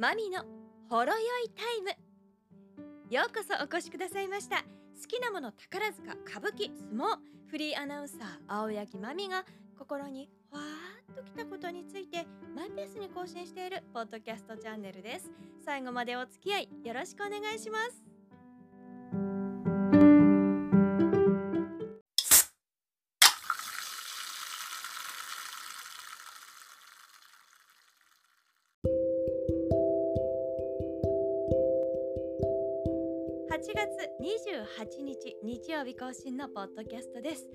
マミのほろ酔いタイム。ようこそお越しくださいました。好きなもの宝塚歌舞伎相撲。フリーアナウンサー青柳まみが心にふわーっときたことについてマイペースに更新しているポッドキャストチャンネルです。最後までお付き合いよろしくお願いします。28日日曜日更新のポッドキャストです。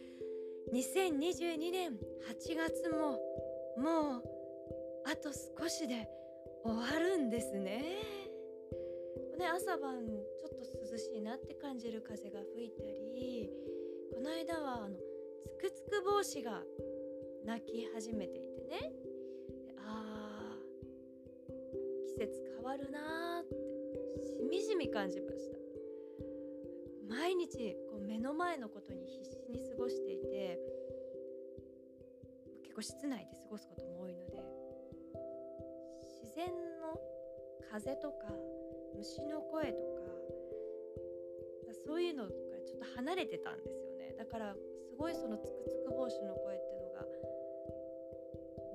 2022年8月ももうあと少しで終わるんですね。ね朝晩ちょっと涼しいなって感じる風が吹いたりこの間はあのつくつく帽子が鳴き始めていてね。あー季節変わるなーってしみじみ感じました。毎日こう目の前のことに必死に過ごしていて結構室内で過ごすことも多いので自然の風とか虫の声とかそういうのからちょっと離れてたんですよね。だからすごいそのつくつく帽子の声っていうのが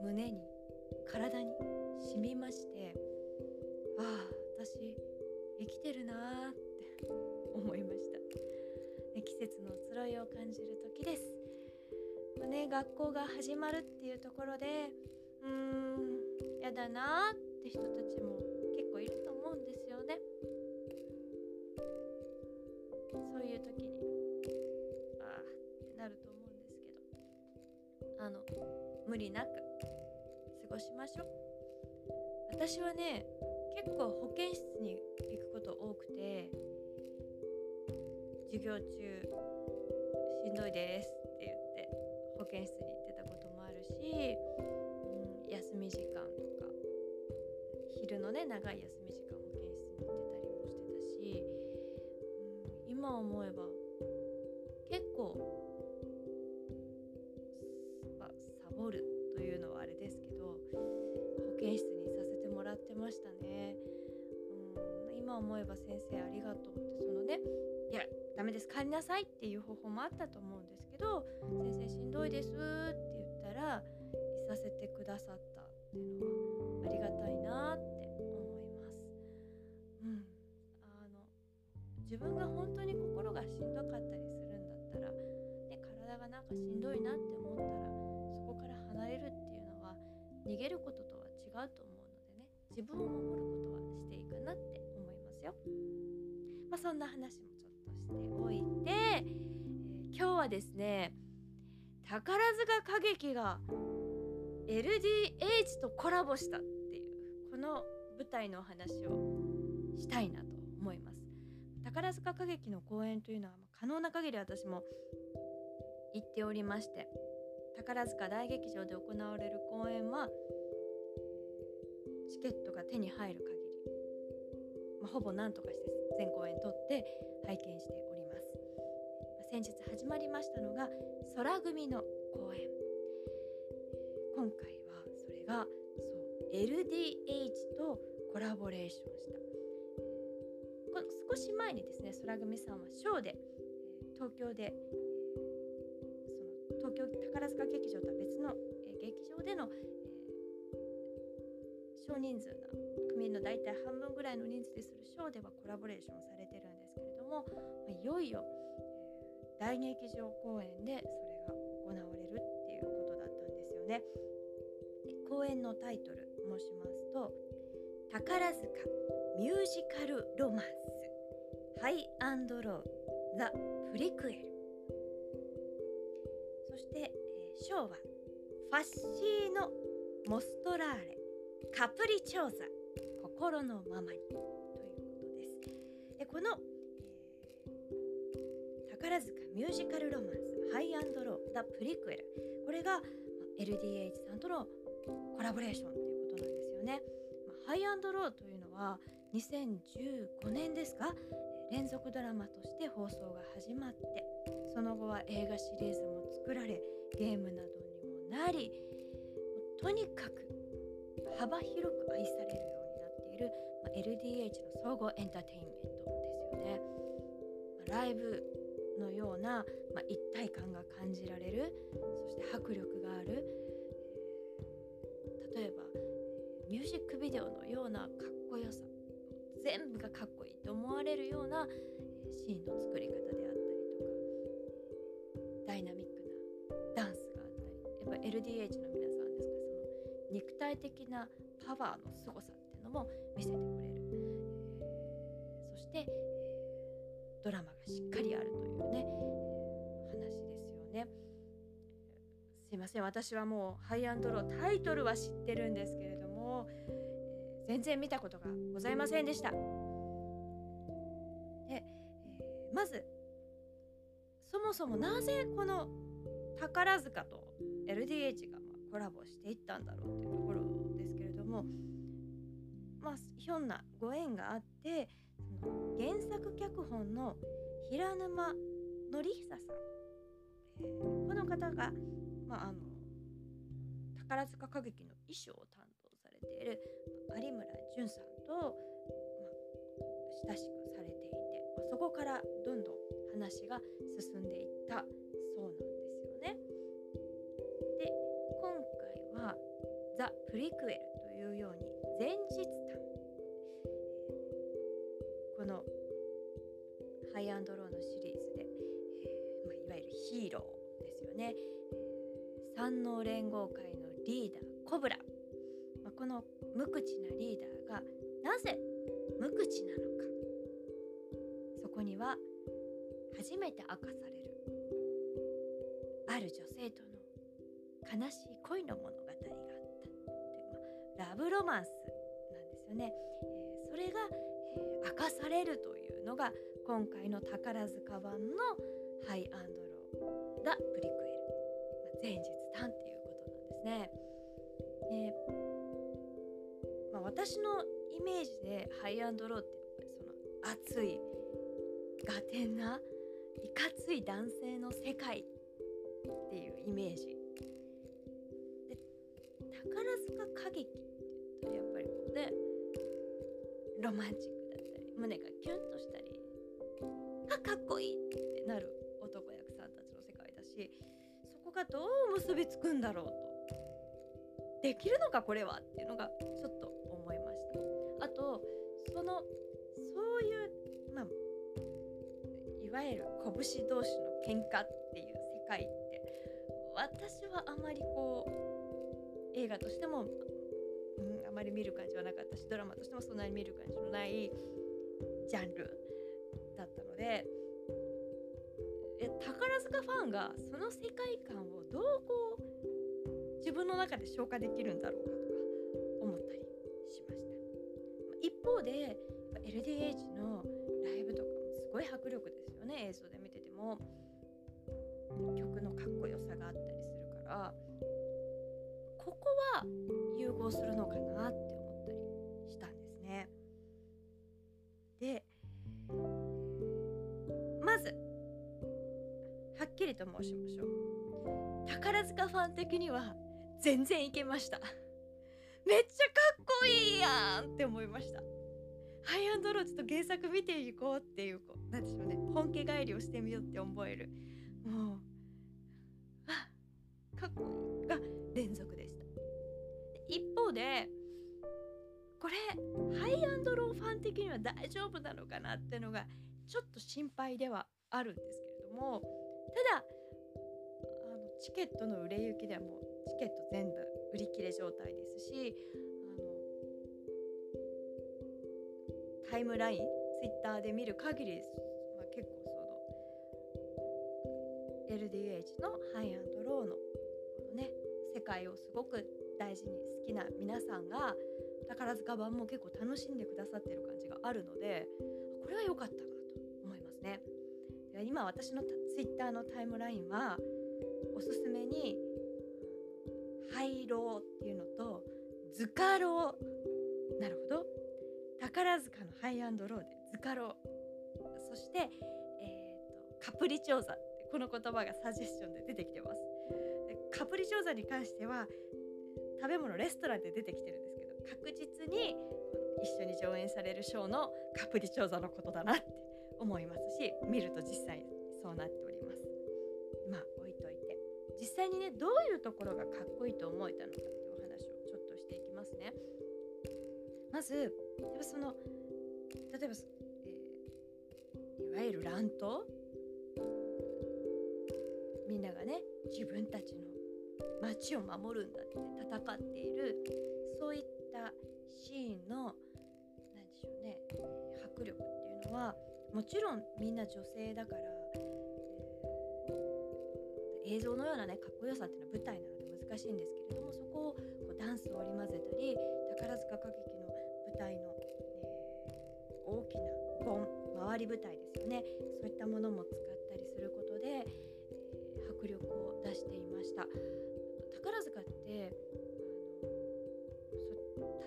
胸に体に染みましてああ私生きてるなーって思いました、節の移ろいを感じる時です、まあね、学校が始まるっていうところでうーんやだなーって人たちも結構いると思うんですよね。そういう時にああってなると思うんですけど。あの無理なく過ごしましょう。私はね結構保健室に行くこと多くて授業中しんどいですって言って保健室に行ってたこともあるし、うん、休み時間とか昼のね長い休み時間保健室に行ってたりもしてたし、うん、今思えば結構まサボるというのはあれですけど保健室にさせてもらってましたね。うん、今思えば先生ありがとうってそのねいやダメです帰りなさいっていう方法もあったと思うんですけど先生しんどいですって言ったらいさせてくださったっていうのはありがたいなって思います。うん、あの自分が本当に心がしんどかったりするんだったら、ね、体がなんかしんどいなって思ったらそこから離れるっていうのは逃げることとは違うと思うのでね自分を守ることはしていくなって思いますよ。まあ、そんな話もしておいて、えー、今日はですね宝塚歌劇が LDH とコラボしたっていうこの舞台のお話をしたいなと思います。宝塚歌劇の公演というのは可能な限り私も行っておりまして宝塚大劇場で行われる公演はチケットが手に入る、まあ、ほぼ何とかして全公演取って拝見しております。先日始まりましたのが空組の公演。今回はそれがそう LDH とコラボレーションした。この少し前にですね空組さんはショーで東京でその東京宝塚劇場とは別の劇場での少人数な組員の大体半分ぐらいの人数でするショーではコラボレーションされてるんですけれども、まあいよいよ、えー、大劇場公演でそれが行われるっていうことだったんですよね。公演のタイトル申しますと「宝塚ミュージカルロマンスハイアンドローザ・プリクエル」そして、えー、ショーは「ファッシーノ・モストラーレカプリチョーザ心のままにということです。でこの、えー、宝塚ミュージカルロマンスハイアンドローザ・プリクエルこれが、ま LDH さんとのコラボレーションということなんですよね。まハイアンドローというのは2015年ですか？連続ドラマとして放送が始まってその後は映画シリーズも作られゲームなどにもなりとにかく幅広く愛されるようる、まあ、LDH の総合エンターテインメントですよね。まあ、ライブのような、まあ、一体感が感じられるそして迫力がある、えー、例えばミュージックビデオのようなかっこよさ全部がかっこいいと思われるようなシーンの作り方であったりとかダイナミックなダンスがあったりやっぱ LDH の皆さんですかその肉体的なパワーの凄さのも見せてくれる、えー、そして、えー、ドラマがしっかりあるというね、えー、話ですよね。すいません私はもうハイアンドロータイトルは知ってるんですけれども、えー、全然見たことがございませんでした。で、えー、まずそもそもなぜこの宝塚と LDH がまコラボしていったんだろうっていうところですけれどもまあひょんなご縁があってその原作脚本の平沼典久さん、えー、この方が、まあ、あの宝塚歌劇の衣装を担当されている有村淳さんと、まあ、親しくされていて、まあ、そこからどんどん話が進んでいったそうなんですよね。で今回は「ザ・プリクエル」というように前日のハイアンドローのシリーズで、えーまあ、いわゆるヒーローですよね、えー、三能連合会のリーダーコブラ、まあ、この無口なリーダーがなぜ無口なのか。そこには初めて明かされるある女性との悲しい恋の物語があったという、まあ、ラブロマンスなんですよね。えー、それが、え、明かされるというのが今回の宝塚版のハイアンドロー・ダ・プリクエル、まあ、前日談っていうことなんですね。でまあ、私のイメージでハイアンドローってやっぱりその熱いガテンないかつい男性の世界っていうイメージで宝塚歌劇って言うとやっぱりこうねロマンチック胸がキュンとしたりあかっこいいってなる男役さんたちの世界だしそこがどう結びつくんだろうとできるのかこれは？っていうのがちょっと思いました。あとそのそういうまあいわゆる拳同士の喧嘩っていう世界って私はあまりこう映画としても、うん、あまり見る感じはなかったしドラマとしてもそんなに見る感じのないジャンルだったのでえ宝塚ファンがその世界観をどうこう自分の中で消化できるんだろうかとか思ったりしました。一方で LDH のライブとかもすごい迫力ですよね映像で見てても曲のかっこよさがあったりするからここは融合するのかなってと申しましょう宝塚ファン的には全然いけました。めっちゃかっこいいやんって思いました。ハイアンドローちょっと原作見ていこうっていうこうなんでしょうね。本家帰りをしてみようって思える。もうあかっこいいが連続でした。一方でこれハイアンドローファン的には大丈夫なのかなってのがちょっと心配ではあるんですけれどもただあのチケットの売れ行きではもうチケット全部売り切れ状態ですしあのタイムラインツイッターで見る限りは結構その LDH のハイアンドローのこのね世界をすごく大事に好きな皆さんが宝塚版も結構楽しんでくださってる感じがあるのでこれは良かったなと思いますね。今私のツイッターのタイムラインはおすすめに「ハイロー」っていうのと「ズカロー」なるほど。宝塚のハイアンドローでズカロー。そして、えーと、カプリチョーザこの言葉がサジェスションで出てきてます。カプリチョーザに関しては食べ物レストランで出てきてるんですけど確実に一緒に上演されるショーのカプリチョーザのことだなって思いますし見ると実際そうなっております。まあ置いといて実際にねどういうところがかっこいいと思えたのかっていうお話をちょっとしていきますね。まずやっぱその例えば、えー、いわゆる乱闘？みんながね自分たちの町を守るんだって戦っているそういったシーンの何でしょうね迫力っていうのはもちろんみんな女性だから、映像のようなねかっこよさっていうのは舞台なので難しいんですけれどもそこをこうダンスを織り交ぜたり宝塚歌劇の舞台の、えー、大きな盆回り舞台ですよね。そういったものも使ったりすることで、えー、迫力を出していました。宝塚って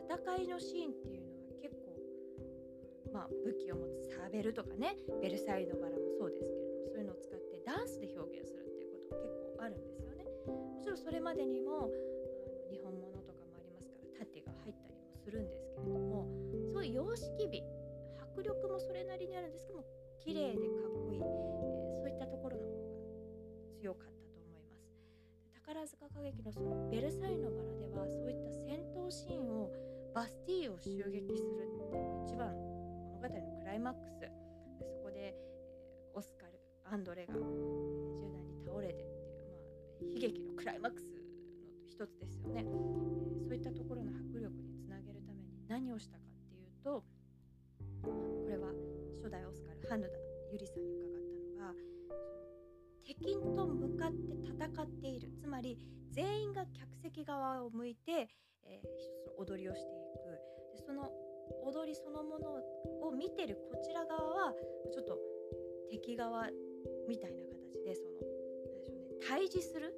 戦いのシーンっていうのは結構まあ武器を持つサーベルとかねベルサイユのバラもそうですけれどもそういうのを使ってダンスで表現する。結構あるんですよね。もちろんそれまでにもあの日本物とかもありますから盾が入ったりもするんですけれどもそういう様式美迫力もそれなりにあるんですけども綺麗でかっこいい、えー、そういったところの方が強かったと思います。宝塚歌劇のそのベルサイユのバラではそういった戦闘シーンをバスティーユを襲撃するっていう一番物語のクライマックス。でそこで、えー、オスカルアンドレが、クライマックスの一つですよね、えー、そういったところの迫力につなげるために何をしたかっていうとこれは初代オスカル羽田ゆりさんに伺ったのが敵と向かって戦っている。つまり全員が客席側を向いて、えー、一つの踊りをしていく。でその踊りそのものを見てるこちら側はちょっと敵側みたいな形でその何でしょうね対峙する。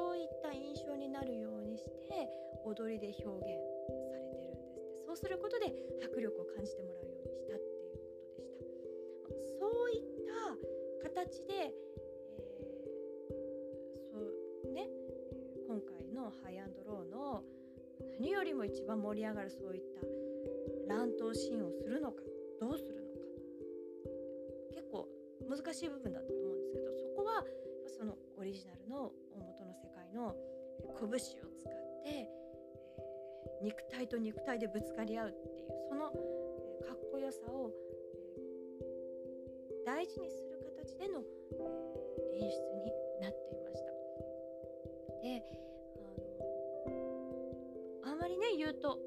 そういった印象になるようにして踊りで表現されてるんですってそうすることで迫力を感じてもらうようにしたっていうことでした。そういった形で、えー、そうね今回のハイアンドローの何よりも一番盛り上がるそういった乱闘シーンをするのかどうするのか。結構難しい部分だったと思うんですけどそこはそのオリジナルの大元の世界の拳を使って、えー、肉体と肉体でぶつかり合うっていうその、え、かっこよさを、えー、大事にする形での、え演出になっていました。であのあまりね言うと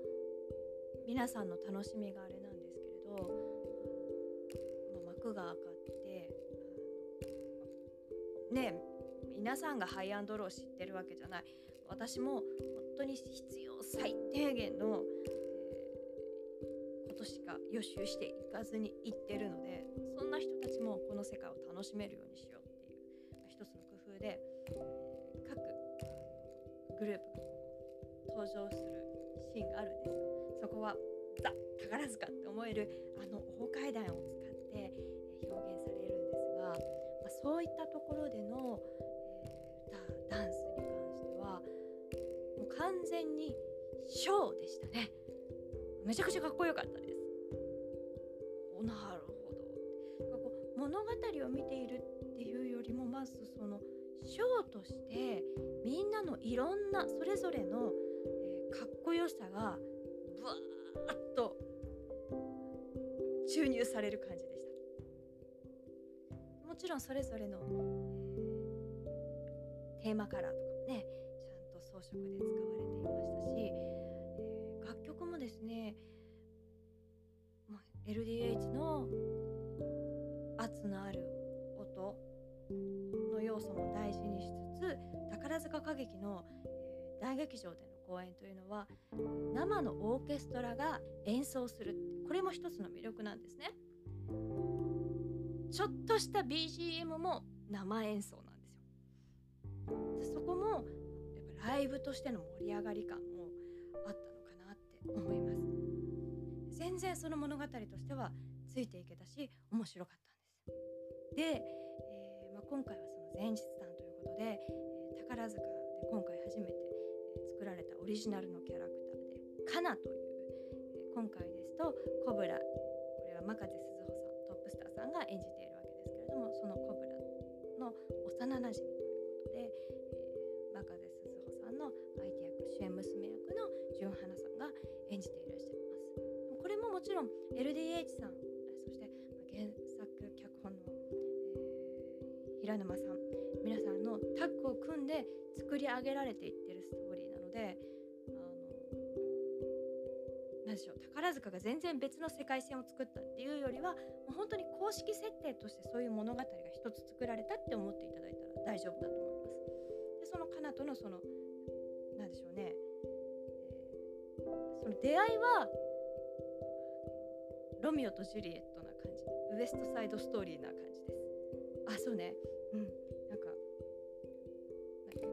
皆さんの楽しみがあれなんですけれど、まあ、幕がね皆さんがハイアンドローを知ってるわけじゃない私も本当に必要最低限の、えー、ことしか予習していかずに行ってるのでそんな人たちもこの世界を楽しめるようにしようっていう、まあ、一つの工夫で、えー、各グループが登場するシーンがあるんですよ。そこはザ宝塚って思えるあの大階段を使って表現される、そういったところでの、歌ダンスに関してはもう完全にショーでしたね。めちゃくちゃかっこよかったです。おなるほど。こう物語を見ているっていうよりもまずそのショーとしてみんなのいろんなそれぞれの、えー、かっこよさがブワーッと注入される感じでした。もちろんそれぞれのテーマカラーとかもねちゃんと装飾で使われていましたし、えー、楽曲もですね、まあ、LDH の圧のある音の要素も大事にしつつ宝塚歌劇の、え、大劇場での公演というのは生のオーケストラが演奏するこれも一つの魅力なんですね。ちょっとした BGM も生演奏なんですよ。そこもやっぱライブとしての盛り上がり感もあったのかなって思います。全然その物語としてはついていけたし面白かったんです。で、えー、まあ、今回はその前日談ということで、えー、宝塚で今回初めて作られたオリジナルのキャラクターでカナという、え今回ですとコブラ。これは真風鈴穂さんトップスターさんが演じているわけですけれどもそのコブラの幼なじみということで、えー、真風鈴穂さんの相手役主演娘役の純花さんが演じていらっしゃいます。これももちろん LDH さんそして原作脚本の、えー、平沼さん皆さんのタッグを組んで作り上げられていっ何でしょう宝塚が全然別の世界線を作ったっていうよりはもう本当に公式設定としてそういう物語が一つ作られたって思っていただいたら大丈夫だと思います。でそのカナとのその何でしょうね、えー、その出会いはロミオとジュリエットな感じウエストサイドストーリーな感じです。あそうね。うん。なんか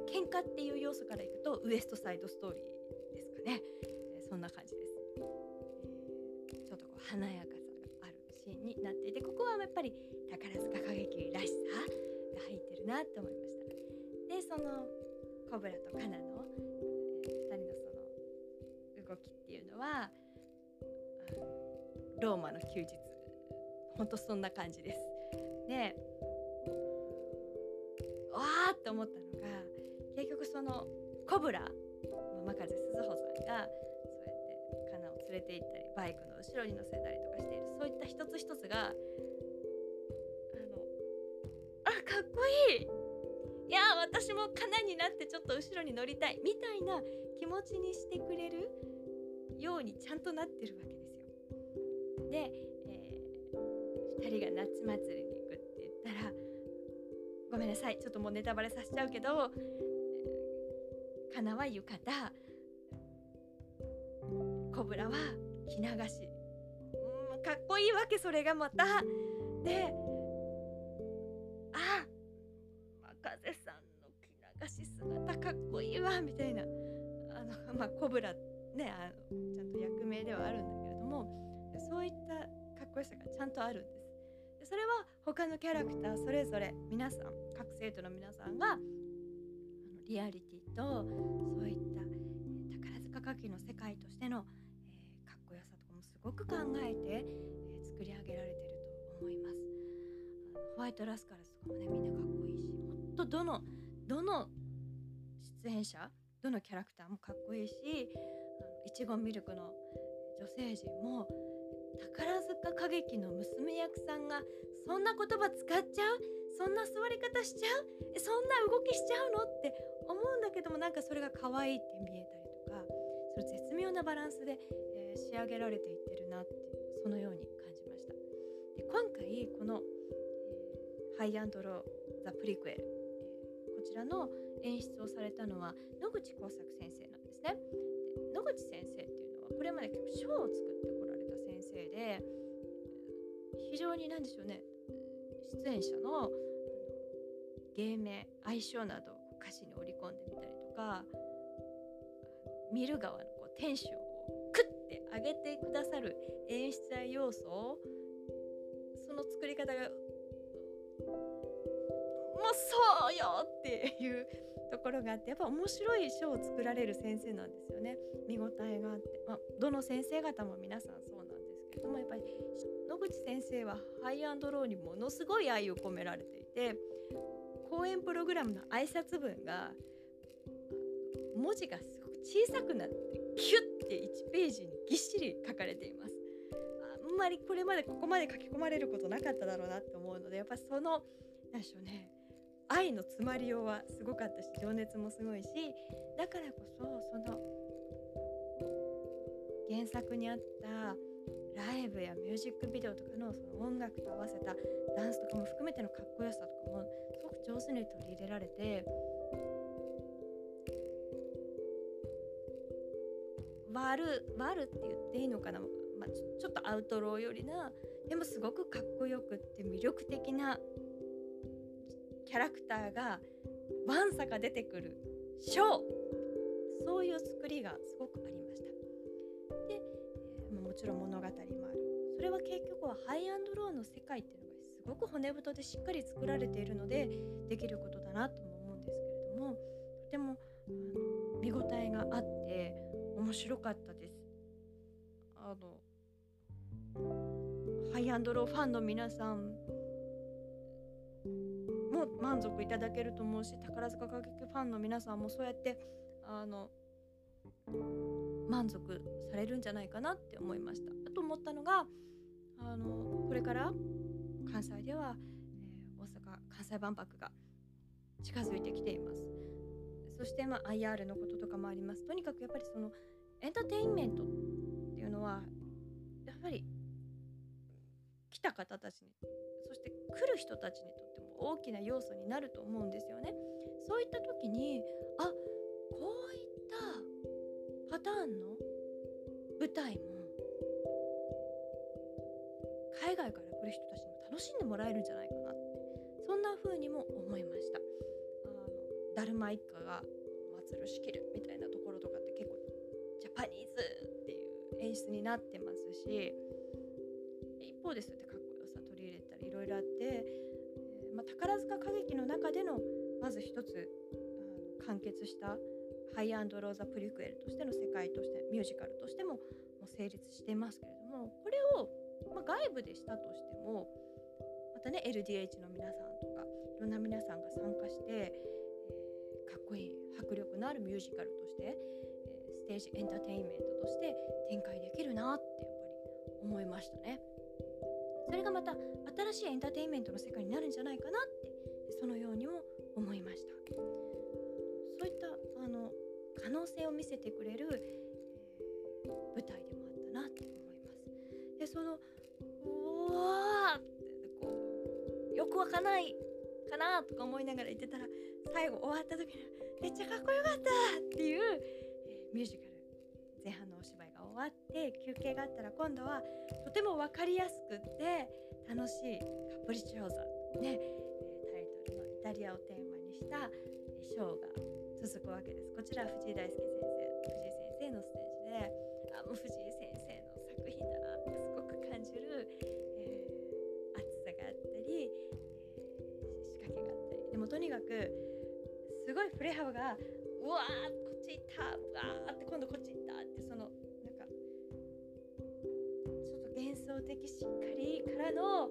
喧嘩っていう要素からいくとウエストサイドストーリーですかね、えー、そんな感じです、華やかさがあるシーンになっていてここはやっぱり宝塚歌劇らしさが入ってるなと思いました。でそのコブラとカナの、え、2人のその動きっていうのはローマの休日ほんとそんな感じです。でわーって思ったのが結局そのコブラ真風鈴穂連れて行ったりバイクの後ろに乗せたりとかしている。そういった一つ一つがあのあかっこいい。いや私もカナになってちょっと後ろに乗りたい。みたいな気持ちにしてくれるようにちゃんとなってるわけですよ。で、えー、2人が夏祭りに行くって言ったらごめんなさいちょっともうネタバレさせちゃうけど、えー、かなは浴衣コブラは着流し。うんかっこいいわけそれがまた。であ真風さんの着流し姿かっこいいわみたいな。あのまあコブラねあのちゃんと役名ではあるんだけれども。そういったかっこよさがちゃんとあるんです。でそれは他のキャラクターそれぞれ皆さん各生徒の皆さんがあのリアリティとそういった、宝塚歌劇の世界としての、ごく考えて、え、作り上げられてると思います。ホワイトラスカルスとかもねみんなかっこいいしほんとどのどの出演者どのキャラクターもかっこいいしいちごミルクの女性陣も宝塚歌劇の娘役さんがそんな言葉使っちゃう？そんな座り方しちゃう？そんな動きしちゃうの？って思うんだけどもなんかそれが可愛いって見えたりとかそれ絶妙なバランスで、えー、仕上げられていってるなっていうそのように感じました。で今回この、えー、ハイアンドロー・ザ・プリクエル、えー、こちらの演出をされたのは野口耕作先生なんですね。で野口先生っていうのはこれまで結構ショーを作ってこられた先生で非常に何でしょうね出演者の芸名相性などを歌詞に織り込んでみたりとか見る側のテンションをクッて上げてくださる演出や要素その作り方がもうそうよっていうところがあってやっぱ面白いショーを作られる先生なんですよね。見応えがあって、まあ、どの先生方も皆さんそうなんですけれどもやっぱり野口先生はハイアンドローにものすごい愛を込められていて講演プログラムの挨拶文が文字がすごく小さくなってキュッて1ページにぎっしり書かれています。あんまりこれまでここまで書き込まれることなかっただろうなって思うのでやっぱその何でしょうね。愛の詰まりようはすごかったし情熱もすごいしだからこそその原作にあったライブやミュージックビデオとかのその音楽と合わせたダンスとかも含めてのかっこよさとかもすごく上手に取り入れられて悪悪って言っていいのかな、まあ、ちょっとアウトローよりなでもすごくかっこよくって魅力的なキャラクターがわんさか出てくるショー。そういう作りがすごくありました。で、えー、もちろん物語もある。それは結局はハイアンドローの世界っていうのがすごく骨太でしっかり作られているのでできることだなと思かったですあのハイアンドローファンの皆さんも満足いただけると思うし宝塚歌劇ファンの皆さんもそうやってあの満足されるんじゃないかなって思いました。と思ったのがあのこれから関西では、えー、大阪関西万博が近づいてきています。そして、まあ、IR のこととかもあります。とにかくやっぱりそのエンターテインメントっていうのはやっぱり来た方たちにそして来る人たちにとっても大きな要素になると思うんですよね。そういった時にあこういったパターンの舞台も海外から来る人たちにも楽しんでもらえるんじゃないかなってそんな風にも思いました。あのだるま一家が祭る仕切るみたいなところとかって結構パニーズっていう演出になってますし一方でそうやってかっこよさ取り入れたりいろいろあって、え、まあ、宝塚歌劇の中でのまず一つあの完結したハイアンドローザ・プリクエルとしての世界としてミュージカルとしてももう成立していますけれどもこれを、まあ、外部でしたとしてもまたね LDH の皆さんとかいろんな皆さんが参加して、えー、かっこいい迫力のあるミュージカルとして、テージエンターテインメントとして展開できるなってやっぱり思いましたね。それがまた新しいエンターテインメントの世界になるんじゃないかなってそのようにも思いましたそういったあの可能性を見せてくれる、えー、舞台でもあったなって思いますでそのうわってこうよくわかないかなとか思いながら言ってたら最後終わった時にめっちゃかっこよかったっていう、ミュージカル前半のお芝居が終わって休憩があったら今度はとても分かりやすくて楽しいカプリチョーザね、タイトルのイタリアをテーマにしたショーが続くわけです。こちら藤井大輔先生藤井先生のステージであもう藤井先生の作品だなってすごく感じる、えー、熱さがあったり、えー、仕掛けがあったりでもとにかくすごい振れ幅がうわーっち行ったうわーって今度こっち行ったってそのなんかちょっと幻想的しっかりからの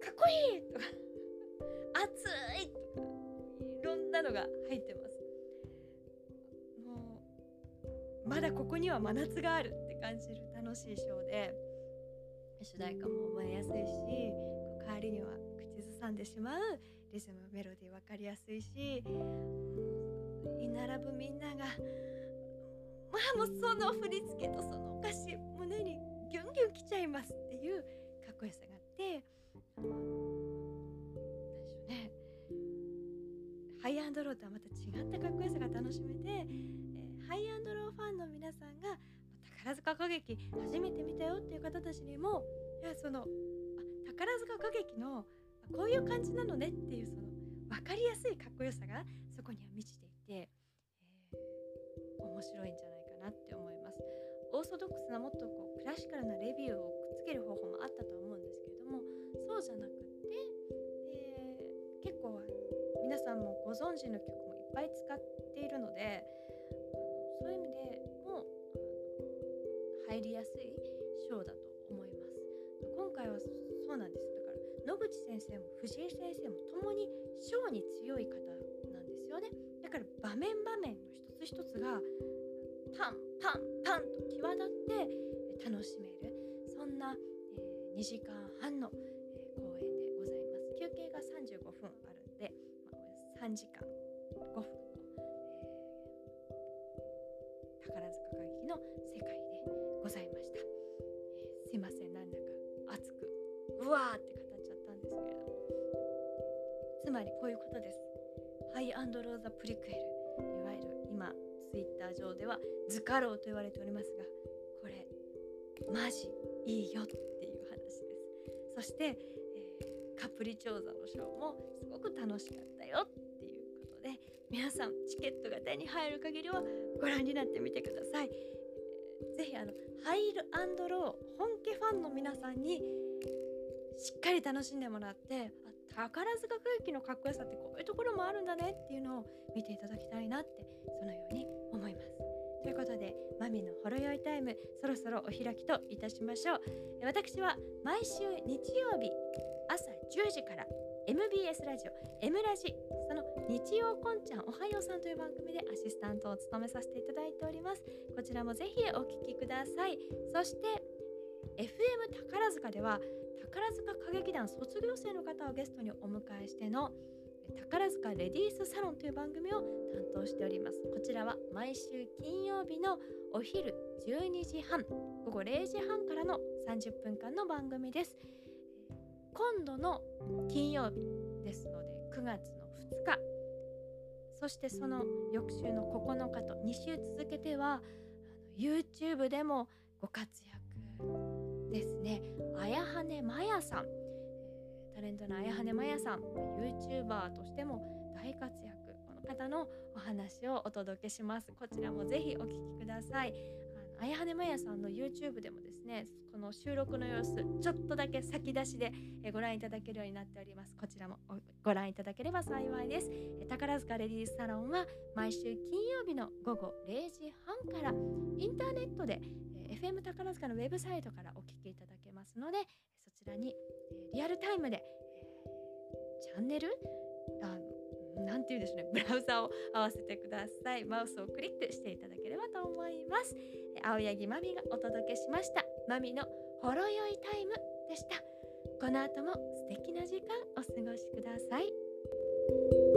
かっこいいとか熱いとかいろんなのが入ってます。もうまだここには真夏があるって感じる楽しいショーで。主題歌も覚えやすいし代わりには口ずさんでしまうリズムメロディー分かりやすいし居並ぶみんながまあもうその振り付けとその歌詞胸にギュンギュンきちゃいますっていうかっこよさがあって何でしょうね。ハイアンドローとはまた違ったかっこよさが楽しめて、えー、ハイアンドローファンの皆さんが宝塚歌劇初めて見たよっていう方たちにもいやその宝塚歌劇のこういう感じなのねっていうその分かりやすいかっこよさがそこには満ちてて、えー、面白いんじゃないかなって思います。オーソドックスなもっとこうクラシカルなレビューをくっつける方法もあったと思うんですけれどもそうじゃなくってで結構皆さんもご存知の曲もいっぱい使っているのでそういう意味でも入りやすいショーだと思います。今回はそうなんですだから野口先生も藤井先生も共に小に強い方ですよね。だから場面場面の一つ一つがパンパンパンと際立って楽しめるそんな、えー、2時間半の、えー、公演でございます。休憩が35分あるんで、まあ、3時間5分の、えー、宝塚歌劇の世界でございました、えー、すいませんなんだか熱くうわーってですけれども。つまりこういうことです。ハイアンドローザ・プリクエルいわゆる今ツイッター上では図カローと言われておりますがこれマジいいよっていう話です。そして、えー、カプリチョーザのショーもすごく楽しかったよっていうことで皆さんチケットが手に入る限りはご覧になってみてください、えー、ぜひあのハイルアンドロー本家ファンの皆さんにしっかり楽しんでもらって宝塚歌劇のかっこよさってこういうところもあるんだねっていうのを見ていただきたいなってそのように思います。ということでマミのほろ酔いタイムそろそろお開きといたしましょう私は毎週日曜日朝10時から MBS ラジオ M ラジその日曜こんちゃんおはようさんという番組でアシスタントを務めさせていただいておりますこちらもぜひお聴きくださいそして FM 宝塚では宝塚歌劇団卒業生の方をゲストにお迎えしての宝塚レディースサロンという番組を担当しております。こちらは毎週金曜日のお昼12時半午後0時半からの30分間の番組です。今度の金曜日ですので9月の2日そしてその翌週の9日と2週続けては YouTube でもご活躍ですね。あやはねまやさん。タレントの綾羽まやさん。YouTuber としても大活躍。この方のお話をお届けします。こちらもぜひお聞きください。綾羽まやさんの YouTube でもですねこの収録の様子ちょっとだけ先出しでご覧いただけるようになっております。こちらもご覧いただければ幸いです。宝塚レディースサロンは毎週金曜日の午後0時半からインターネットで FM 宝塚のウェブサイトからますのでそちらにリアルタイムで、チャンネル？あなんて言うんでしょうね。ブラウザを合わせてください。マウスをクリックしていただければと思います。青柳まみがお届けしました。まみのほろ酔いタイムでした。この後も素敵な時間お過ごしください。